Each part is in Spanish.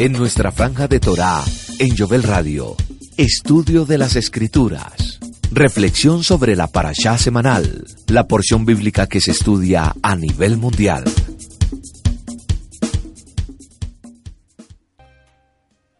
En nuestra franja de Torá, en Jovel Radio, estudio de las Escrituras, reflexión sobre la parashá semanal, la porción bíblica que se estudia a nivel mundial.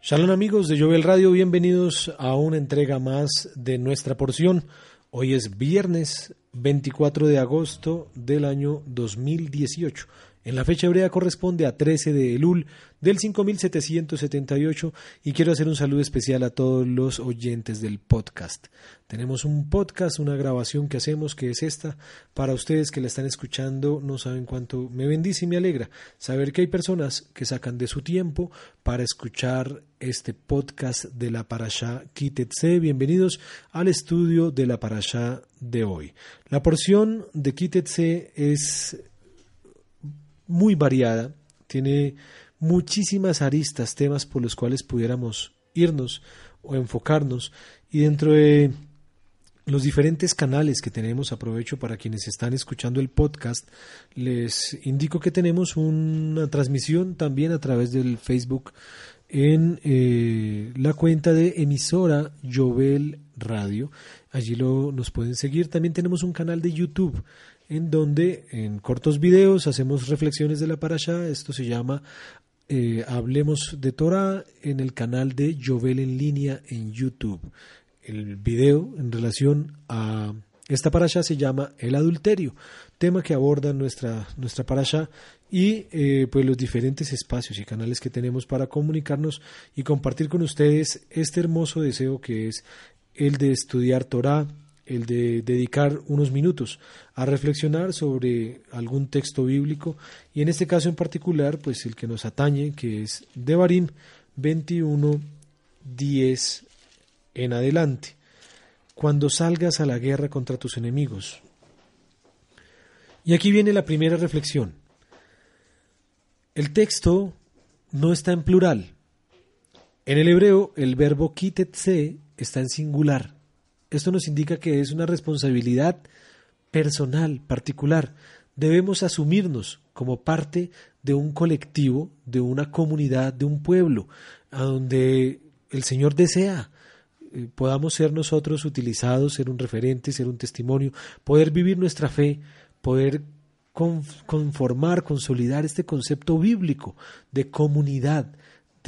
Shalom amigos de Jovel Radio, bienvenidos a una entrega más de nuestra porción. Hoy es viernes 24 de agosto del año 2018. En la fecha hebrea corresponde a 13 de Elul del 5778 y quiero hacer un saludo especial a todos los oyentes del podcast. Tenemos un podcast, una grabación que hacemos que es esta. Para ustedes que la están escuchando no saben cuánto me bendice y me alegra saber que hay personas que sacan de su tiempo para escuchar este podcast de la Parashá Kitetse. Bienvenidos al estudio de la Parashá de hoy. La porción de Kitetse es muy variada, tiene muchísimas aristas, temas por los cuales pudiéramos irnos o enfocarnos y dentro de los diferentes canales que tenemos, aprovecho para quienes están escuchando el podcast, les indico que tenemos una transmisión también a través del Facebook en eh, la cuenta de emisora Jovel Radio. Allí lo, nos pueden seguir. También tenemos un canal de YouTube en donde en cortos videos hacemos reflexiones de la parasha. Esto se llama eh, Hablemos de Torah en el canal de Jovel en línea en YouTube. El video en relación a esta parasha se llama El adulterio, tema que aborda nuestra, nuestra parasha y eh, pues los diferentes espacios y canales que tenemos para comunicarnos y compartir con ustedes este hermoso deseo que es el de estudiar Torah, el de dedicar unos minutos a reflexionar sobre algún texto bíblico y en este caso en particular, pues el que nos atañe, que es Devarim 21, 10 en adelante. Cuando salgas a la guerra contra tus enemigos. Y aquí viene la primera reflexión. El texto no está en plural. En el hebreo, el verbo kitetse está en singular. Esto nos indica que es una responsabilidad personal, particular. Debemos asumirnos como parte de un colectivo, de una comunidad, de un pueblo, a donde el Señor desea eh, podamos ser nosotros utilizados, ser un referente, ser un testimonio, poder vivir nuestra fe, poder conformar, consolidar este concepto bíblico de comunidad,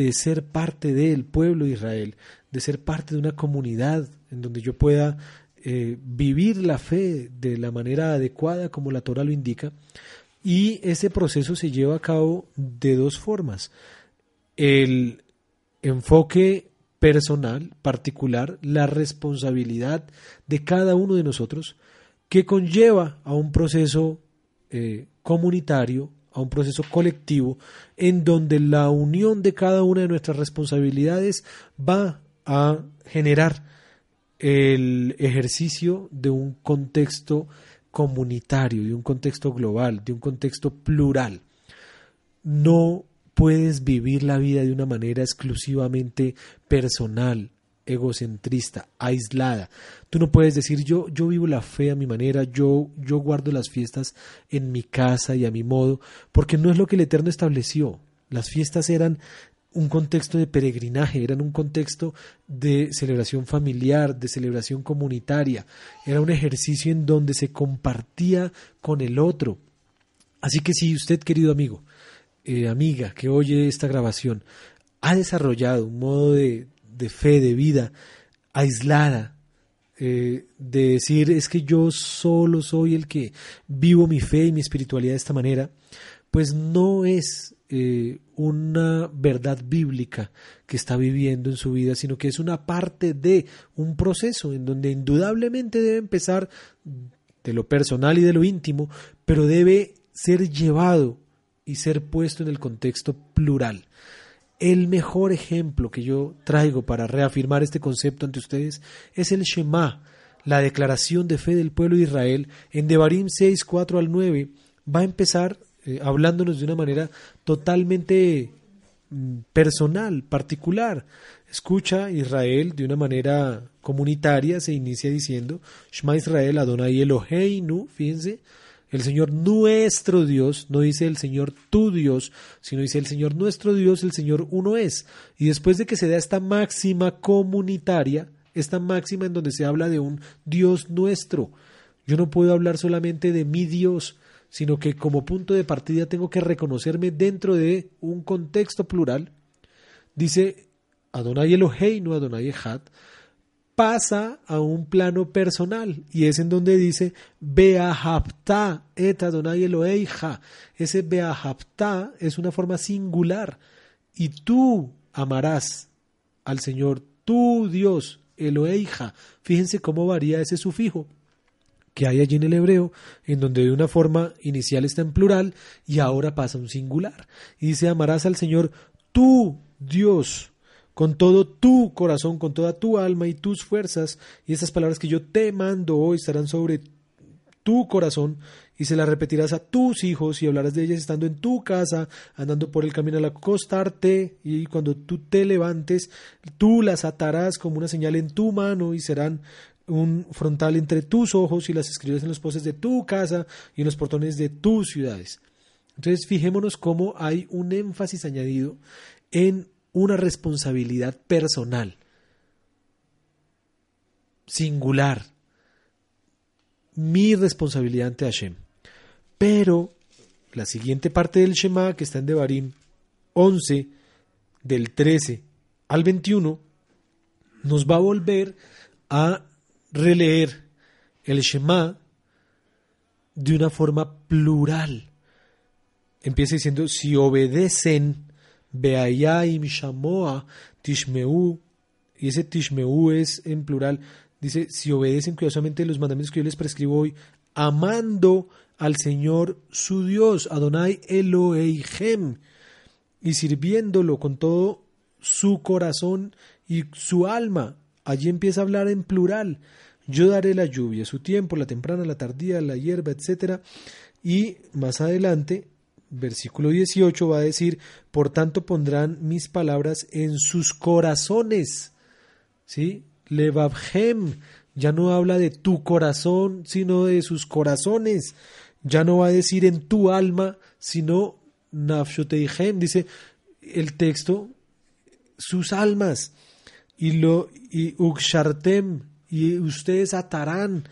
de ser parte del pueblo de Israel, de ser parte de una comunidad en donde yo pueda eh, vivir la fe de la manera adecuada como la Torah lo indica. Y ese proceso se lleva a cabo de dos formas. El enfoque personal, particular, la responsabilidad de cada uno de nosotros, que conlleva a un proceso eh, comunitario, a un proceso colectivo, en donde la unión de cada una de nuestras responsabilidades va a generar el ejercicio de un contexto comunitario, de un contexto global, de un contexto plural. No puedes vivir la vida de una manera exclusivamente personal, egocentrista, aislada. Tú no puedes decir yo, yo vivo la fe a mi manera, yo, yo guardo las fiestas en mi casa y a mi modo, porque no es lo que el Eterno estableció. Las fiestas eran un contexto de peregrinaje, eran un contexto de celebración familiar, de celebración comunitaria, era un ejercicio en donde se compartía con el otro. Así que si usted, querido amigo, eh, amiga, que oye esta grabación, ha desarrollado un modo de, de fe, de vida aislada, eh, de decir es que yo solo soy el que vivo mi fe y mi espiritualidad de esta manera, pues no es eh, una verdad bíblica que está viviendo en su vida, sino que es una parte de un proceso en donde indudablemente debe empezar de lo personal y de lo íntimo, pero debe ser llevado y ser puesto en el contexto plural. El mejor ejemplo que yo traigo para reafirmar este concepto ante ustedes es el Shema, la declaración de fe del pueblo de Israel en Devarim 6, 4 al 9. Va a empezar eh, hablándonos de una manera totalmente mm, personal, particular. Escucha Israel de una manera comunitaria, se inicia diciendo, Shema Israel Adonai Eloheinu, fíjense, el Señor nuestro Dios, no dice el Señor tu Dios, sino dice el Señor nuestro Dios, el Señor uno es. Y después de que se da esta máxima comunitaria, esta máxima en donde se habla de un Dios nuestro, yo no puedo hablar solamente de mi Dios, sino que como punto de partida tengo que reconocerme dentro de un contexto plural. Dice Adonai Elohei, no Adonai Echad, pasa a un plano personal y es en donde dice Beahapta et Adonai Eloheija. Ese Beahapta es una forma singular y tú amarás al Señor, tu Dios, Eloheija. Fíjense cómo varía ese sufijo que hay allí en el hebreo, en donde de una forma inicial está en plural y ahora pasa un singular. Y dice, amarás al Señor tu Dios con todo tu corazón, con toda tu alma y tus fuerzas, y estas palabras que yo te mando hoy estarán sobre tu corazón, y se las repetirás a tus hijos y hablarás de ellas estando en tu casa, andando por el camino al acostarte, y cuando tú te levantes, tú las atarás como una señal en tu mano y serán un frontal entre tus ojos y las escribirás en los postes de tu casa y en los portones de tus ciudades. Entonces fijémonos cómo hay un énfasis añadido en una responsabilidad personal, singular, mi responsabilidad ante Hashem. Pero la siguiente parte del Shema, que está en Devarim 11, del 13 al 21, nos va a volver a releer el Shema de una forma plural. Empieza diciendo, si obedecen Beayim Shamoa Tishmeu, y ese Tishmeu es en plural, dice, si obedecen cuidadosamente los mandamientos que yo les prescribo hoy, amando al Señor su Dios, Adonai Eloheihem, y sirviéndolo con todo su corazón y su alma. Allí empieza a hablar en plural. Yo daré la lluvia, su tiempo, la temprana, la tardía, la hierba, etc. Y más adelante versículo 18 va a decir, por tanto pondrán mis palabras en sus corazones. ¿Sí? Levavhem ya no habla de tu corazón, sino de sus corazones. Ya no va a decir en tu alma, sino nafshoteihem, dice el texto, sus almas. Y lo y ukshartem, y ustedes atarán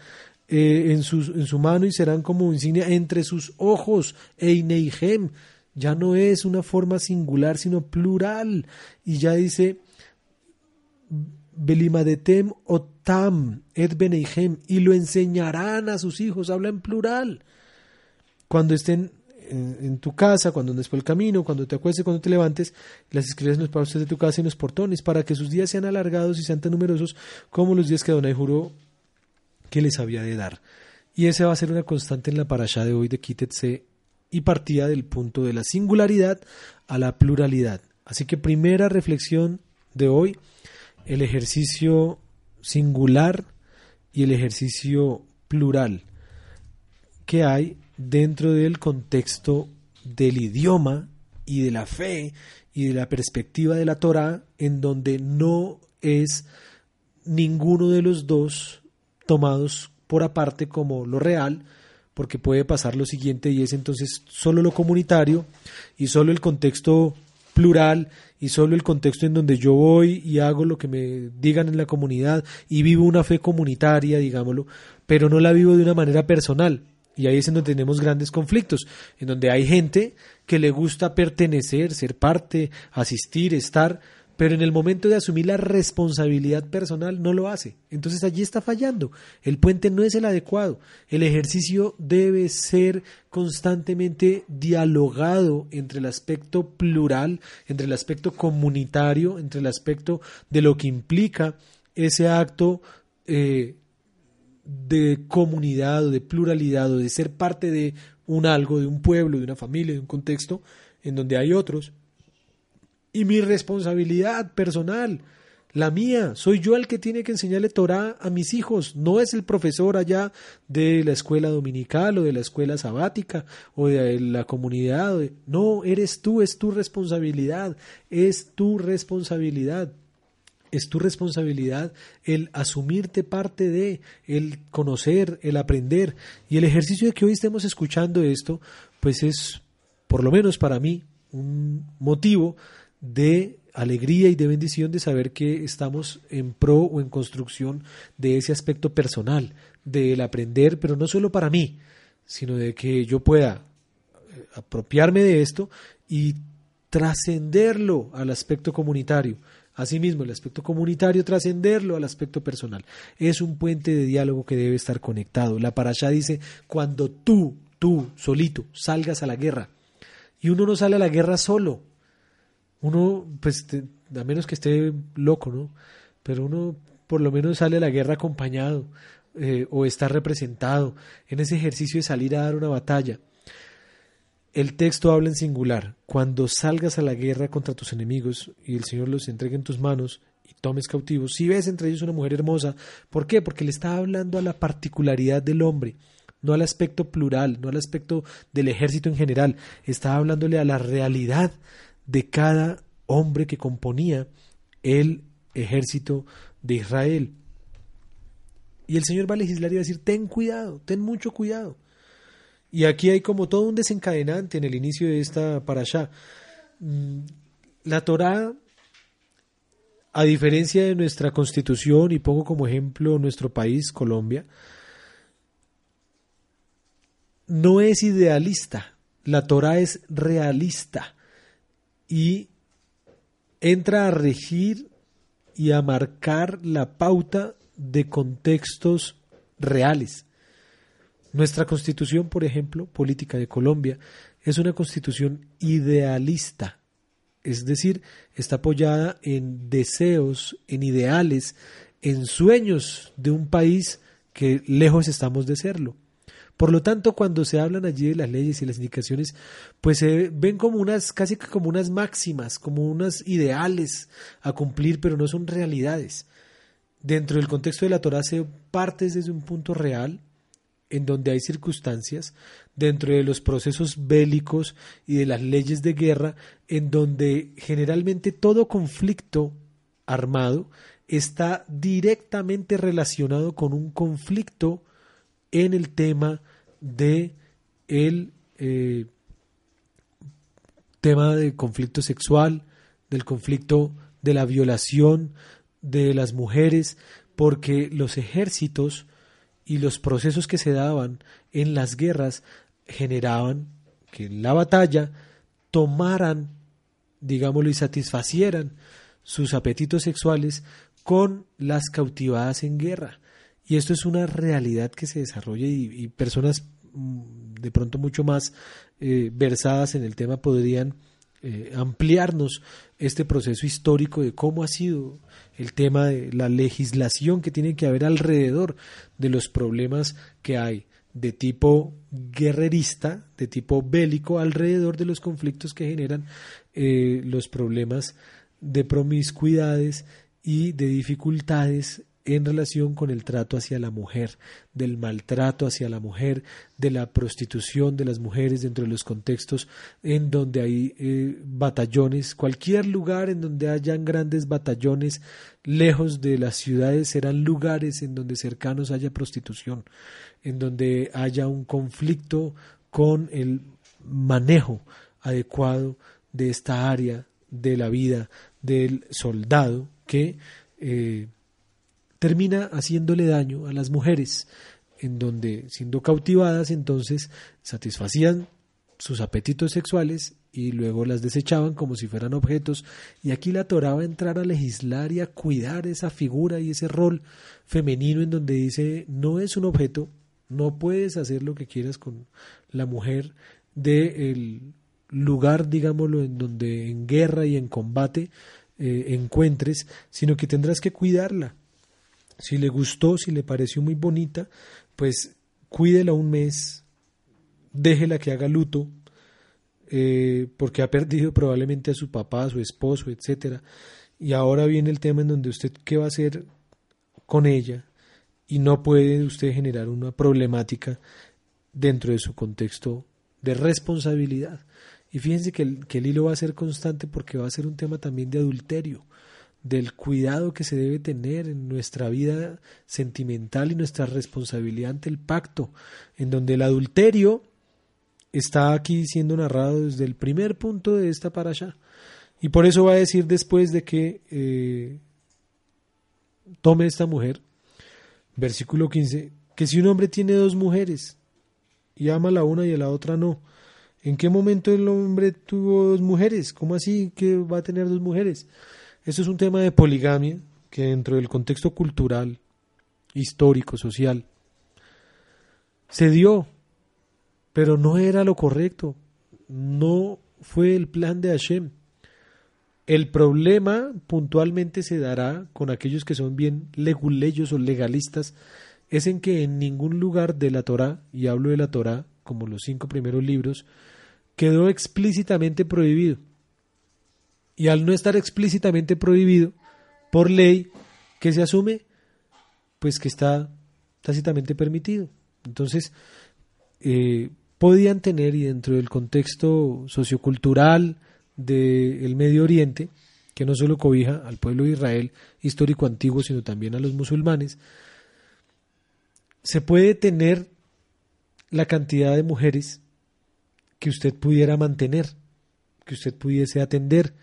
eh, en, su, en, su, mano y serán como insignia entre sus ojos. Eineihem ya no es una forma singular, sino plural. Y ya dice Belimadetem otam et beneihem y lo enseñarán a sus hijos. Habla en plural. Cuando estén en, tu casa, cuando andes por el camino, cuando te acuestes, cuando te levantes, las escribes en los postes de tu casa y en los portones, para que sus días sean alargados y sean tan numerosos como los días que Adonai juró que les había de dar. Y esa va a ser una constante en la parasha de hoy de Kitetse y partida del punto de la singularidad a la pluralidad. Así que primera reflexión de hoy, el ejercicio singular y el ejercicio plural que hay dentro del contexto del idioma y de la fe y de la perspectiva de la Torah en donde no es ninguno de los dos tomados por aparte como lo real, porque puede pasar lo siguiente y es entonces solo lo comunitario y solo el contexto plural y solo el contexto en donde yo voy y hago lo que me digan en la comunidad y vivo una fe comunitaria, digámoslo, pero no la vivo de una manera personal. Y ahí es donde tenemos grandes conflictos, en donde hay gente que le gusta pertenecer, ser parte, asistir, estar, pero en el momento de asumir la responsabilidad personal no lo hace. Entonces allí está fallando. El puente no es el adecuado. El ejercicio debe ser constantemente dialogado entre el aspecto plural, entre el aspecto comunitario, entre el aspecto de lo que implica ese acto eh, de comunidad o de pluralidad o de ser parte de un algo, de un pueblo, de una familia, de un contexto en donde hay otros y mi responsabilidad personal, la mía, soy yo el que tiene que enseñarle Torah a mis hijos, no es el profesor allá de la escuela dominical o de la escuela sabática o de la comunidad, no, eres tú, es tu responsabilidad, es tu responsabilidad. es tu responsabilidad el asumirte parte de, el conocer, el aprender. Y el ejercicio de que hoy estemos escuchando esto, pues es, por lo menos para mí, un motivo de alegría y de bendición de saber que estamos en pro o en construcción de ese aspecto personal, del aprender, pero no solo para mí, sino de que yo pueda eh, apropiarme de esto y trascenderlo al aspecto comunitario. Asimismo, el aspecto comunitario, trascenderlo al aspecto personal. Es un puente de diálogo que debe estar conectado. La parasha dice, cuando tú, tú, solito, salgas a la guerra. Y uno no sale a la guerra solo. Uno, pues, a menos que esté loco, ¿no? Pero uno por lo menos sale a la guerra acompañado eh, o está representado en ese ejercicio de salir a dar una batalla. El texto habla en singular. Cuando salgas a la guerra contra tus enemigos y el Señor los entregue en tus manos y tomes cautivos, si ves entre ellos una mujer hermosa, ¿por qué? Porque le está hablando a la particularidad del hombre, no al aspecto plural, no al aspecto del ejército en general, está hablándole a la realidad de cada hombre que componía el ejército de Israel. Y el Señor va a legislar y va a decir, ten cuidado, ten mucho cuidado. Y aquí hay como todo un desencadenante en el inicio de esta parasha. Mm, la Torá, a diferencia de nuestra constitución, y pongo como ejemplo nuestro país, Colombia, no es idealista. La Torá es realista y entra a regir y a marcar la pauta de contextos reales. Nuestra constitución, por ejemplo, política de Colombia, es una constitución idealista, es decir, está apoyada en deseos, en ideales, en sueños de un país que lejos estamos de serlo. Por lo tanto, cuando se hablan allí de las leyes y las indicaciones, pues se ven como unas, casi como unas máximas, como unas ideales a cumplir, pero no son realidades. Dentro del contexto de la Torah se partes desde un punto real, en donde hay circunstancias, dentro de los procesos bélicos y de las leyes de guerra, en donde generalmente todo conflicto armado está directamente relacionado con un conflicto en el tema de el eh, tema del conflicto sexual, del conflicto de la violación de las mujeres, porque los ejércitos y los procesos que se daban en las guerras generaban que en la batalla tomaran, digámoslo, y satisfacieran sus apetitos sexuales con las cautivadas en guerra. Y esto es una realidad que se desarrolla y, personas mm, de pronto mucho más eh, versadas en el tema podrían eh, ampliarnos este proceso histórico de cómo ha sido el tema de la legislación que tiene que haber alrededor de los problemas que hay de tipo guerrerista, de tipo bélico, alrededor de los conflictos que generan eh, los problemas de promiscuidades y de dificultades en relación con el trato hacia la mujer, del maltrato hacia la mujer, de la prostitución de las mujeres dentro de los contextos en donde hay eh, batallones, cualquier lugar en donde hayan grandes batallones lejos de las ciudades serán lugares en donde cercanos haya prostitución, en donde haya un conflicto con el manejo adecuado de esta área de la vida del soldado que eh, termina haciéndole daño a las mujeres, en donde siendo cautivadas entonces satisfacían sus apetitos sexuales y luego las desechaban como si fueran objetos. Y aquí la Torah va a entrar a legislar y a cuidar esa figura y ese rol femenino en donde dice no es un objeto, no puedes hacer lo que quieras con la mujer del lugar, digámoslo, en donde en guerra y en combate eh, encuentres, sino que tendrás que cuidarla, si le gustó, si le pareció muy bonita, pues cuídela un mes, déjela que haga luto, eh, porque ha perdido probablemente a su papá, a su esposo, etcétera. Y ahora viene el tema en donde usted qué va a hacer con ella y no puede usted generar una problemática dentro de su contexto de responsabilidad. Y fíjense que el, que el hilo va a ser constante porque va a ser un tema también de adulterio del cuidado que se debe tener en nuestra vida sentimental y nuestra responsabilidad ante el pacto, en donde el adulterio está aquí siendo narrado desde el primer punto de esta allá Y por eso va a decir después de que eh, tome esta mujer, versículo 15, que si un hombre tiene dos mujeres y ama a la una y a la otra no, ¿en qué momento el hombre tuvo dos mujeres? ¿Cómo así que va a tener dos mujeres? Eso es un tema de poligamia que dentro del contexto cultural, histórico, social, se dio, pero no era lo correcto, no fue el plan de Hashem. El problema puntualmente se dará con aquellos que son bien leguleyos o legalistas, es en que en ningún lugar de la Torá, y hablo de la Torá como los cinco primeros libros, quedó explícitamente prohibido. Y al no estar explícitamente prohibido por ley, que se asume? Pues que está tácitamente permitido. Entonces, eh, podían tener, y dentro del contexto sociocultural, del Medio Oriente, que no solo cobija al pueblo de Israel histórico antiguo, sino también a los musulmanes, se puede tener la cantidad de mujeres que usted pudiera mantener, que usted pudiese atender.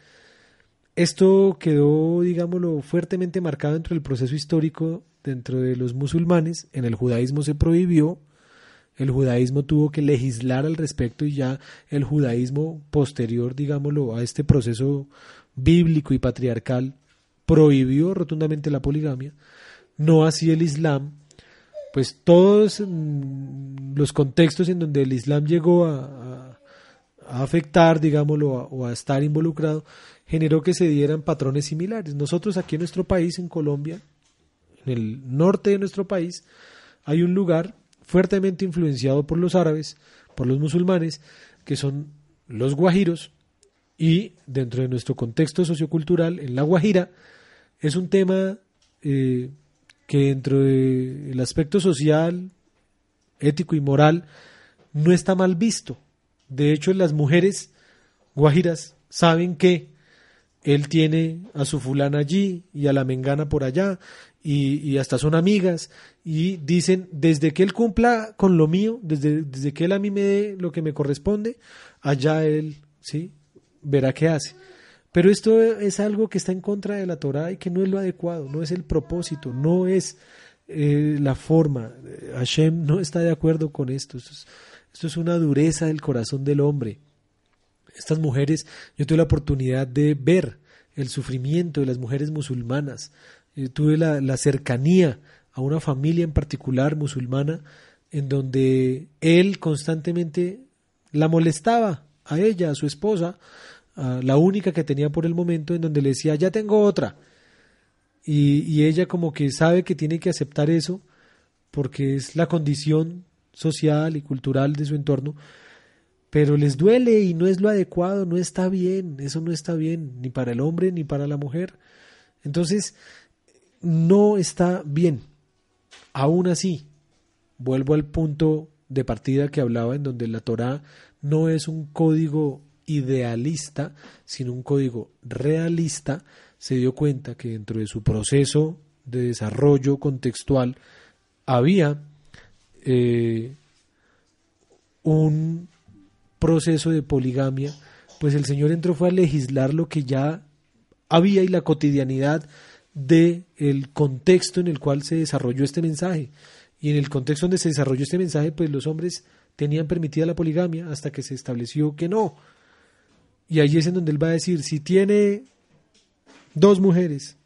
Esto quedó, digámoslo, fuertemente marcado dentro del proceso histórico dentro de los musulmanes. En el judaísmo se prohibió, el judaísmo tuvo que legislar al respecto y ya el judaísmo posterior, digámoslo, a este proceso bíblico y patriarcal prohibió rotundamente la poligamia, no así el Islam, pues todos mm, los contextos en donde el Islam llegó a, afectar, digámoslo, o a estar involucrado, generó que se dieran patrones similares. Nosotros aquí en nuestro país, en Colombia, en el norte de nuestro país, hay un lugar fuertemente influenciado por los árabes, por los musulmanes, que son los guajiros, y dentro de nuestro contexto sociocultural, en la Guajira, es un tema eh, que dentro del aspecto social, ético y moral, no está mal visto. De hecho, las mujeres guajiras saben que él tiene a su fulana allí y a la mengana por allá y, hasta son amigas y dicen, desde que él cumpla con lo mío, desde, desde que él a mí me dé lo que me corresponde, allá él, ¿sí? Verá qué hace. Pero esto es algo que está en contra de la Torah y que no es lo adecuado, no es el propósito, no es eh, la forma. Hashem no está de acuerdo con esto. Esto es, esto es una dureza del corazón del hombre. Estas mujeres, yo tuve la oportunidad de ver el sufrimiento de las mujeres musulmanas, eh, tuve la, cercanía a una familia en particular musulmana en donde él constantemente la molestaba a ella, a su esposa, la única que tenía por el momento, en donde le decía, ya tengo otra. Y, y, ella como que sabe que tiene que aceptar eso porque es la condición social y cultural de su entorno, pero les duele y no es lo adecuado, no está bien, eso no está bien, ni para el hombre ni para la mujer. Entonces, no está bien. Aún así, vuelvo al punto de partida que hablaba en donde la Torá no es un código idealista, sino un código realista, se dio cuenta que dentro de su proceso de desarrollo contextual había eh, un proceso de poligamia, pues el Señor entró fue a legislar lo que ya había y la cotidianidad de el contexto en el cual se desarrolló este mensaje. Y en el contexto donde se desarrolló este mensaje, pues los hombres tenían permitida la poligamia hasta que se estableció que no. Y allí es en donde él va a decir, si tiene dos mujeres,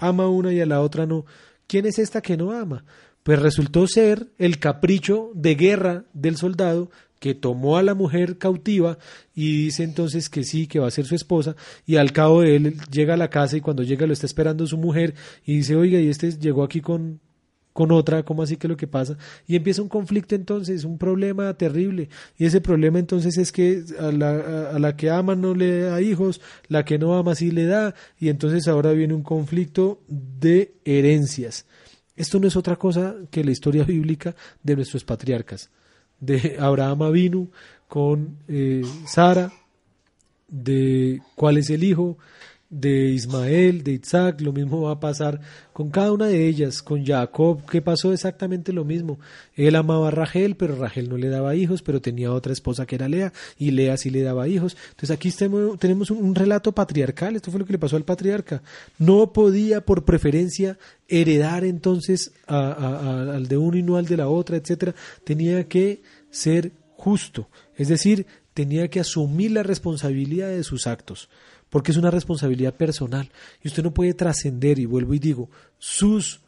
ama una y a la otra no, ¿quién es esta que no ama? Pues resultó ser el capricho de guerra del soldado que tomó a la mujer cautiva y dice entonces que sí, que va a ser su esposa, y al cabo de él llega a la casa y cuando llega lo está esperando su mujer y dice, oiga, y este llegó aquí con, con otra, ¿cómo así que lo que pasa? Y empieza un conflicto entonces, un problema terrible. Y ese problema entonces es que a la, a la que ama no le da hijos, la que no ama sí le da, y entonces ahora viene un conflicto de herencias. Esto no es otra cosa que la historia bíblica de nuestros patriarcas de Abraham vino con eh, Sara, de cuál es el hijo, de Ismael, de Isaac, lo mismo va a pasar con cada una de ellas, con Jacob, que pasó exactamente lo mismo. Él amaba a Rachel, pero Rachel no le daba hijos, pero tenía otra esposa que era Lea, y Lea sí le daba hijos. Entonces aquí tenemos un relato patriarcal, esto fue lo que le pasó al patriarca. No podía por preferencia heredar entonces al de uno y no al de la otra, etcétera. Tenía que ser justo, es decir, tenía que asumir la responsabilidad de sus actos porque es una responsabilidad personal y usted no puede trascender, y vuelvo y digo, sus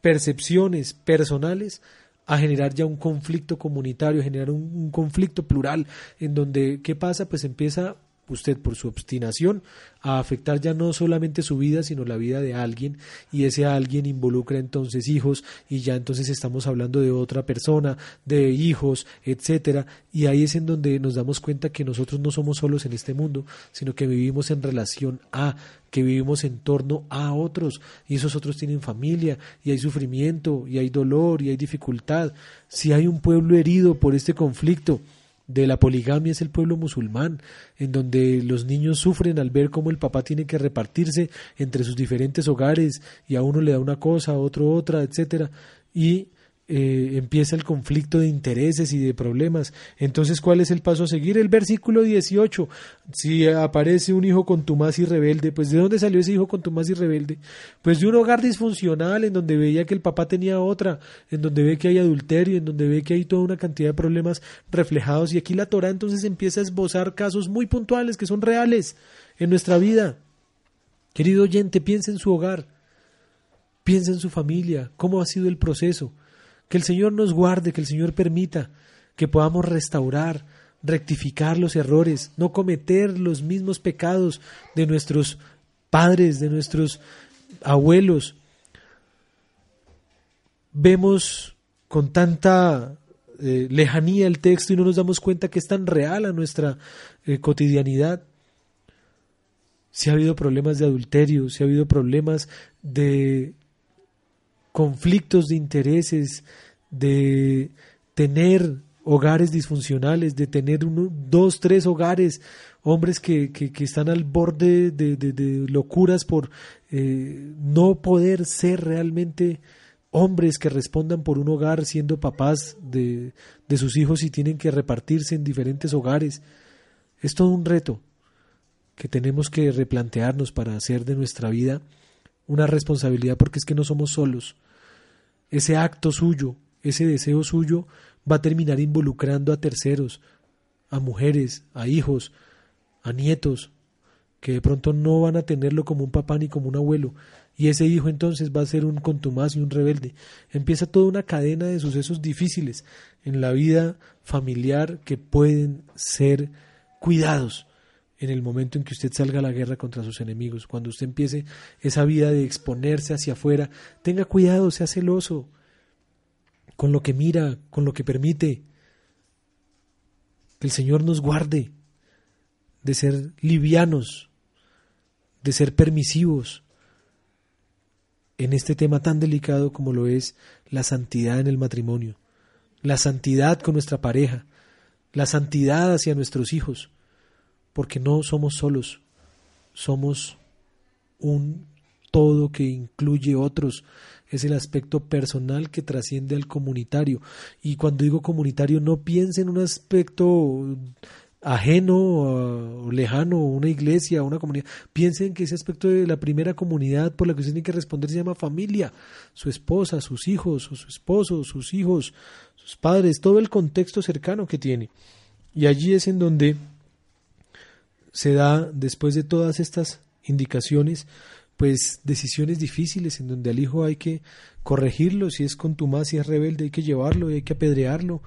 percepciones personales a generar ya un conflicto comunitario, a generar un, un, conflicto plural, en donde, ¿qué pasa? Pues empieza usted por su obstinación a afectar ya no solamente su vida, sino la vida de alguien, y ese alguien involucra entonces hijos, y ya entonces estamos hablando de otra persona, de hijos, etcétera, y ahí es en donde nos damos cuenta que nosotros no somos solos en este mundo, sino que vivimos en relación a, que vivimos en torno a otros, y esos otros tienen familia, y hay sufrimiento, y hay dolor, y hay dificultad. Si hay un pueblo herido por este conflicto, de la poligamia es el pueblo musulmán, en donde los niños sufren al ver cómo el papá tiene que repartirse entre sus diferentes hogares y a uno le da una cosa, a otro otra, etcétera, y eh, empieza el conflicto de intereses y de problemas. Entonces, ¿cuál es el paso a seguir? El versículo 18. Si aparece un hijo contumaz y rebelde, pues ¿de dónde salió ese hijo contumaz y rebelde? Pues de un hogar disfuncional en donde veía que el papá tenía otra, en donde ve que hay adulterio, en donde ve que hay toda una cantidad de problemas reflejados. Y aquí la Torah entonces empieza a esbozar casos muy puntuales que son reales en nuestra vida. Querido oyente, piensa en su hogar, piensa en su familia, cómo ha sido el proceso que el Señor nos guarde, que el Señor permita que podamos restaurar, rectificar los errores, no cometer los mismos pecados de nuestros padres, de nuestros abuelos. Vemos con tanta eh, lejanía el texto y no nos damos cuenta que es tan real a nuestra eh, cotidianidad. Si ha habido problemas de adulterio, si ha habido problemas de conflictos de intereses, de tener hogares disfuncionales, de tener uno, dos, tres hogares, hombres que, que, están al borde de, de, locuras por eh, no poder ser realmente hombres que respondan por un hogar siendo papás de, de sus hijos y tienen que repartirse en diferentes hogares. Es todo un reto que tenemos que replantearnos para hacer de nuestra vida una responsabilidad porque es que no somos solos. Ese acto suyo, ese deseo suyo, va a terminar involucrando a terceros, a mujeres, a hijos, a nietos, que de pronto no van a tenerlo como un papá ni como un abuelo, y ese hijo entonces va a ser un contumaz y un rebelde. Empieza toda una cadena de sucesos difíciles en la vida familiar que pueden ser cuidados en el momento en que usted salga a la guerra contra sus enemigos, cuando usted empiece esa vida de exponerse hacia afuera, tenga cuidado, sea celoso con lo que mira, con lo que permite. Que el Señor nos guarde de ser livianos, de ser permisivos en este tema tan delicado como lo es la santidad en el matrimonio, la santidad con nuestra pareja, la santidad hacia nuestros hijos porque no somos solos, somos un todo que incluye otros. Es el aspecto personal que trasciende al comunitario. Y cuando digo comunitario, no piense en un aspecto ajeno o lejano, una iglesia, una comunidad. Piensen que ese aspecto de la primera comunidad por la que usted tiene que responder se llama familia, su esposa, sus hijos, su esposo, sus hijos, sus padres, todo el contexto cercano que tiene. Y allí es en donde se da después de todas estas indicaciones, pues decisiones difíciles en donde al hijo hay que corregirlo, si es contumaz, si es rebelde, hay que llevarlo hay que apedrearlo.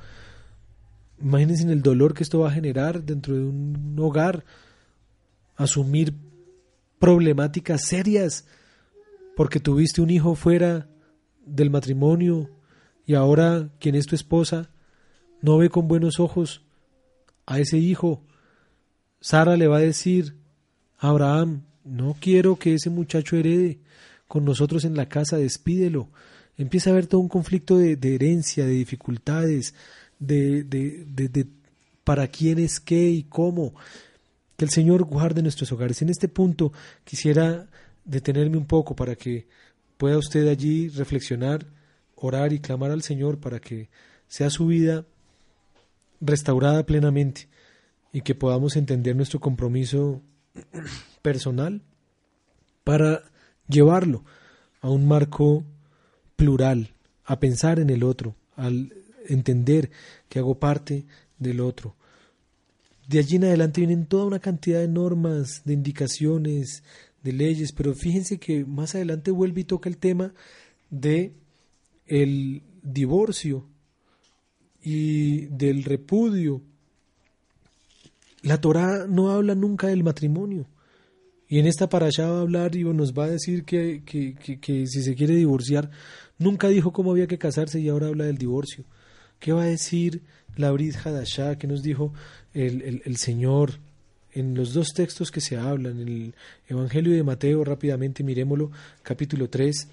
Imagínense en el dolor que esto va a generar dentro de un hogar, asumir problemáticas serias porque tuviste un hijo fuera del matrimonio y ahora quien es tu esposa no ve con buenos ojos a ese hijo Sara le va a decir a Abraham, no quiero que ese muchacho herede con nosotros en la casa, despídelo. Empieza a haber todo un conflicto de, herencia, de dificultades, de, de, de, para quién es qué y cómo. Que el Señor guarde nuestros hogares. En este punto quisiera detenerme un poco para que pueda usted allí reflexionar, orar y clamar al Señor para que sea su vida restaurada plenamente y que podamos entender nuestro compromiso personal para llevarlo a un marco plural, a pensar en el otro, al entender que hago parte del otro. De allí en adelante vienen toda una cantidad de normas, de indicaciones, de leyes, pero fíjense que más adelante vuelve y toca el tema de el divorcio y del repudio. La Torá no habla nunca del matrimonio. Y en esta para allá va a hablar y nos va a decir que, que, que, si se quiere divorciar, nunca dijo cómo había que casarse y ahora habla del divorcio. ¿Qué va a decir la Brit Hadashah? ¿Qué nos dijo el, el, el Señor en los dos textos que se hablan? En el Evangelio de Mateo, rápidamente miremoslo, capítulo 3,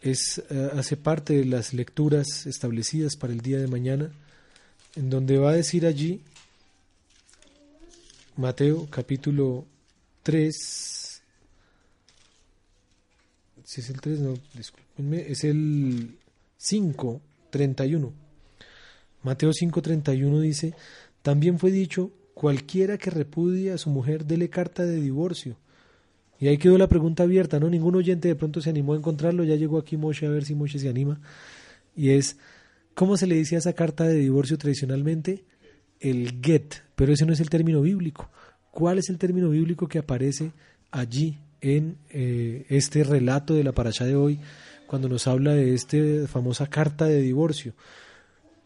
es, eh, hace parte de las lecturas establecidas para el día de mañana, en donde va a decir allí, Mateo capítulo 3, si es el 3, no, discúlpenme, es el 5, 31. Mateo 5, 31 dice, también fue dicho, cualquiera que repudie a su mujer, dele carta de divorcio. Y ahí quedó la pregunta abierta, ¿no? Ningún oyente de pronto se animó a encontrarlo, ya llegó aquí Moshe a ver si Moshe se anima. Y es, ¿cómo se le dice a esa carta de divorcio tradicionalmente? El get, pero ese no es el término bíblico. ¿Cuál es el término bíblico que aparece allí en eh, este relato de la paracha de hoy, cuando nos habla de esta famosa carta de divorcio?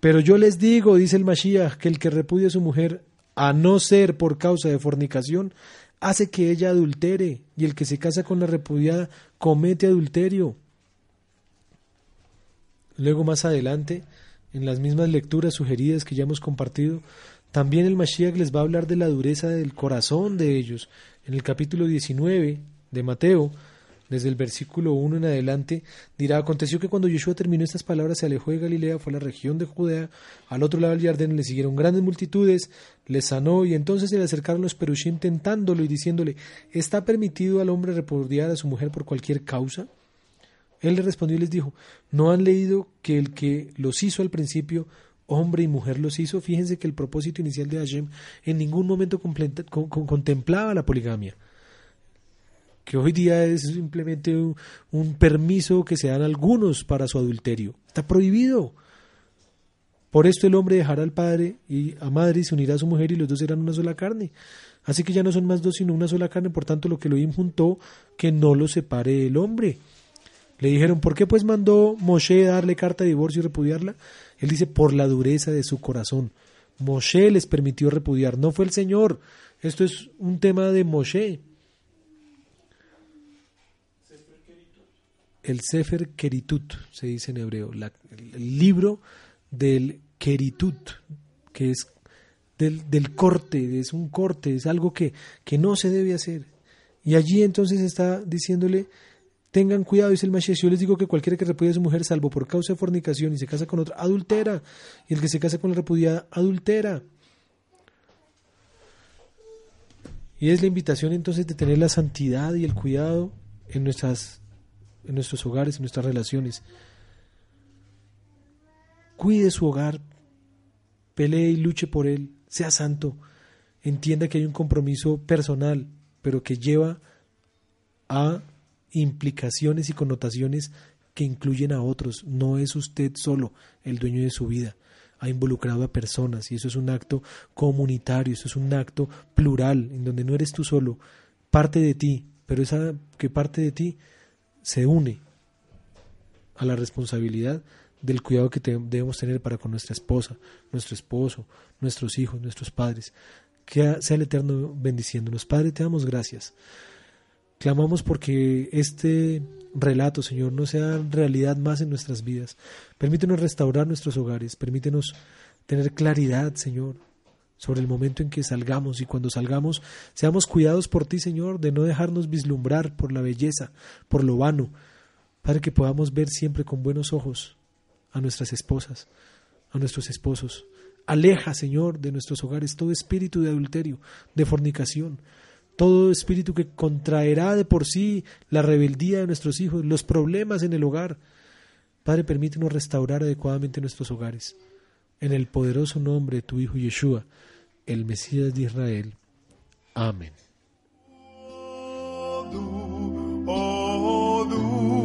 Pero yo les digo, dice el Mashiach, que el que repudia a su mujer, a no ser por causa de fornicación, hace que ella adultere, y el que se casa con la repudiada comete adulterio. Luego más adelante, en las mismas lecturas sugeridas que ya hemos compartido, también el Mashiach les va a hablar de la dureza del corazón de ellos. En el capítulo 19 de Mateo, desde el versículo 1 en adelante, dirá, aconteció que cuando Yeshua terminó estas palabras se alejó de Galilea, fue a la región de Judea, al otro lado del Jardín le siguieron grandes multitudes, le sanó y entonces se le acercaron los perushim tentándolo y diciéndole, ¿está permitido al hombre repudiar a su mujer por cualquier causa? Él le respondió y les dijo, ¿no han leído que el que los hizo al principio hombre y mujer los hizo. Fíjense que el propósito inicial de Hashem en ningún momento contemplaba la poligamia, que hoy día es simplemente un, permiso que se dan algunos para su adulterio. Está prohibido. Por esto el hombre dejará al padre y a madre y se unirá a su mujer y los dos serán una sola carne. Así que ya no son más dos sino una sola carne, por tanto lo que lo juntó, que no lo separe el hombre. Le dijeron, ¿por qué pues mandó Moshe darle carta de divorcio y repudiarla? Él dice, por la dureza de su corazón. Moshe les permitió repudiar, no fue el Señor. Esto es un tema de Moshe. El Sefer Keritut, se dice en hebreo, el libro del Keritut, que es del, del, corte, es un corte, es algo que, que no se debe hacer. Y allí entonces está diciéndole Tengan cuidado, dice el Mashiach. Yo les digo que cualquiera que repudie a su mujer, salvo por causa de fornicación y se casa con otra, adultera. Y el que se casa con la repudiada, adultera. Y es la invitación entonces de tener la santidad y el cuidado en, nuestras, en nuestros hogares, en nuestras relaciones. Cuide su hogar, pelee y luche por él, sea santo, entienda que hay un compromiso personal, pero que lleva a implicaciones y connotaciones que incluyen a otros. No es usted solo el dueño de su vida. Ha involucrado a personas y eso es un acto comunitario, eso es un acto plural, en donde no eres tú solo, parte de ti, pero esa que parte de ti se une a la responsabilidad del cuidado que debemos tener para con nuestra esposa, nuestro esposo, nuestros hijos, nuestros padres. Que sea el Eterno bendiciéndonos. Padre, te damos gracias Clamamos porque este relato, Señor, no sea realidad más en nuestras vidas. Permítenos restaurar nuestros hogares, permítenos tener claridad, Señor, sobre el momento en que salgamos y cuando salgamos seamos cuidados por ti, Señor, de no dejarnos vislumbrar por la belleza, por lo vano, para que podamos ver siempre con buenos ojos a nuestras esposas, a nuestros esposos, Aleja, Señor, de nuestros hogares todo espíritu de adulterio, de fornicación, todo espíritu que contraerá de por sí la rebeldía de nuestros hijos, los problemas en el hogar. Padre, permítenos restaurar adecuadamente nuestros hogares. En el poderoso nombre de tu Hijo Yeshua, el Mesías de Israel. Amén. Oh, oh,